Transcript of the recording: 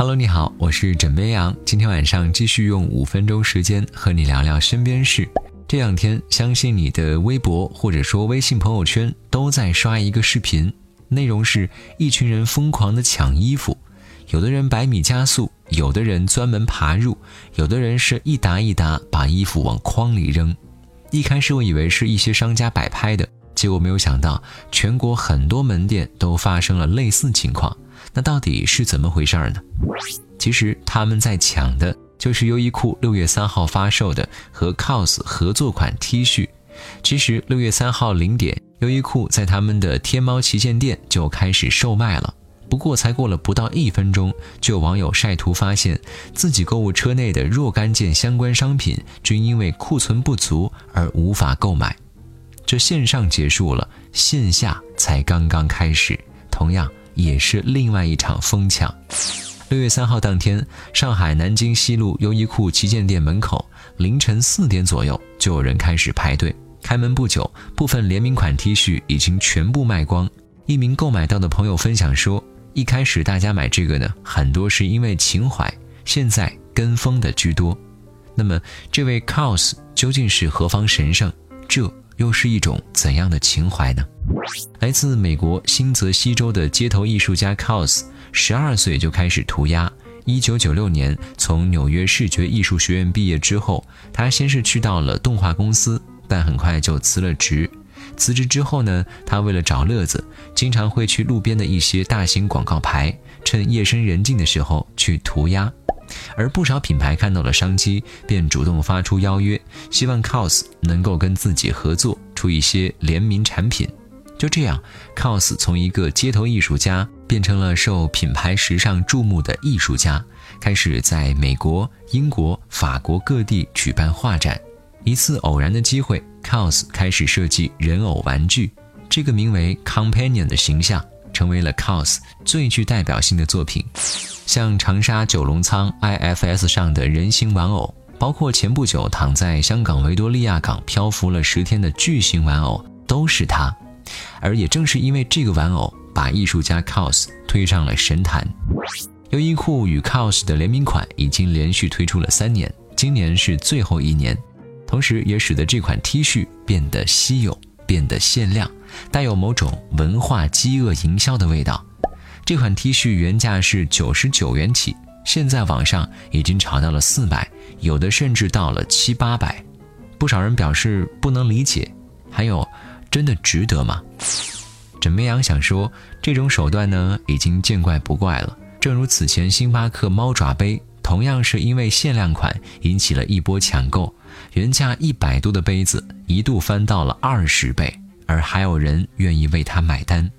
Hello，你好，我是枕边羊。今天晚上继续用五分钟时间和你聊聊身边事。这两天，相信你的微博或者说微信朋友圈都在刷一个视频，内容是一群人疯狂的抢衣服，有的人百米加速，有的人专门爬入，有的人是一沓一沓把衣服往筐里扔。一开始我以为是一些商家摆拍的，结果没有想到全国很多门店都发生了类似情况。那到底是怎么回事呢？其实他们在抢的就是优衣库六月三号发售的和 COS 合作款 T 恤。其实六月三号零点，优衣库在他们的天猫旗舰店就开始售卖了。不过才过了不到一分钟，就有网友晒图发现自己购物车内的若干件相关商品均因为库存不足而无法购买。这线上结束了，线下才刚刚开始。同样。也是另外一场疯抢。六月三号当天，上海南京西路优衣库旗舰店门口，凌晨四点左右就有人开始排队。开门不久，部分联名款 T 恤已经全部卖光。一名购买到的朋友分享说：“一开始大家买这个呢，很多是因为情怀，现在跟风的居多。”那么，这位 COS 究竟是何方神圣？这又是一种怎样的情怀呢？来自美国新泽西州的街头艺术家 COS，十二岁就开始涂鸦。一九九六年从纽约视觉艺术学院毕业之后，他先是去到了动画公司，但很快就辞了职。辞职之后呢，他为了找乐子，经常会去路边的一些大型广告牌，趁夜深人静的时候去涂鸦。而不少品牌看到了商机，便主动发出邀约，希望 COS 能够跟自己合作，出一些联名产品。就这样，COS 从一个街头艺术家变成了受品牌时尚注目的艺术家，开始在美国、英国、法国各地举办画展。一次偶然的机会，COS 开始设计人偶玩具，这个名为 Companion 的形象成为了 COS 最具代表性的作品。像长沙九龙仓 IFS 上的人形玩偶，包括前不久躺在香港维多利亚港漂浮了十天的巨型玩偶，都是他。而也正是因为这个玩偶，把艺术家 COS 推上了神坛。优衣库与 COS 的联名款已经连续推出了三年，今年是最后一年，同时也使得这款 T 恤变得稀有，变得限量，带有某种文化饥饿营销的味道。这款 T 恤原价是九十九元起，现在网上已经炒到了四百，有的甚至到了七八百。不少人表示不能理解，还有。真的值得吗？枕边羊想说，这种手段呢，已经见怪不怪了。正如此前星巴克猫爪杯，同样是因为限量款引起了一波抢购，原价一百多的杯子一度翻到了二十倍，而还有人愿意为它买单。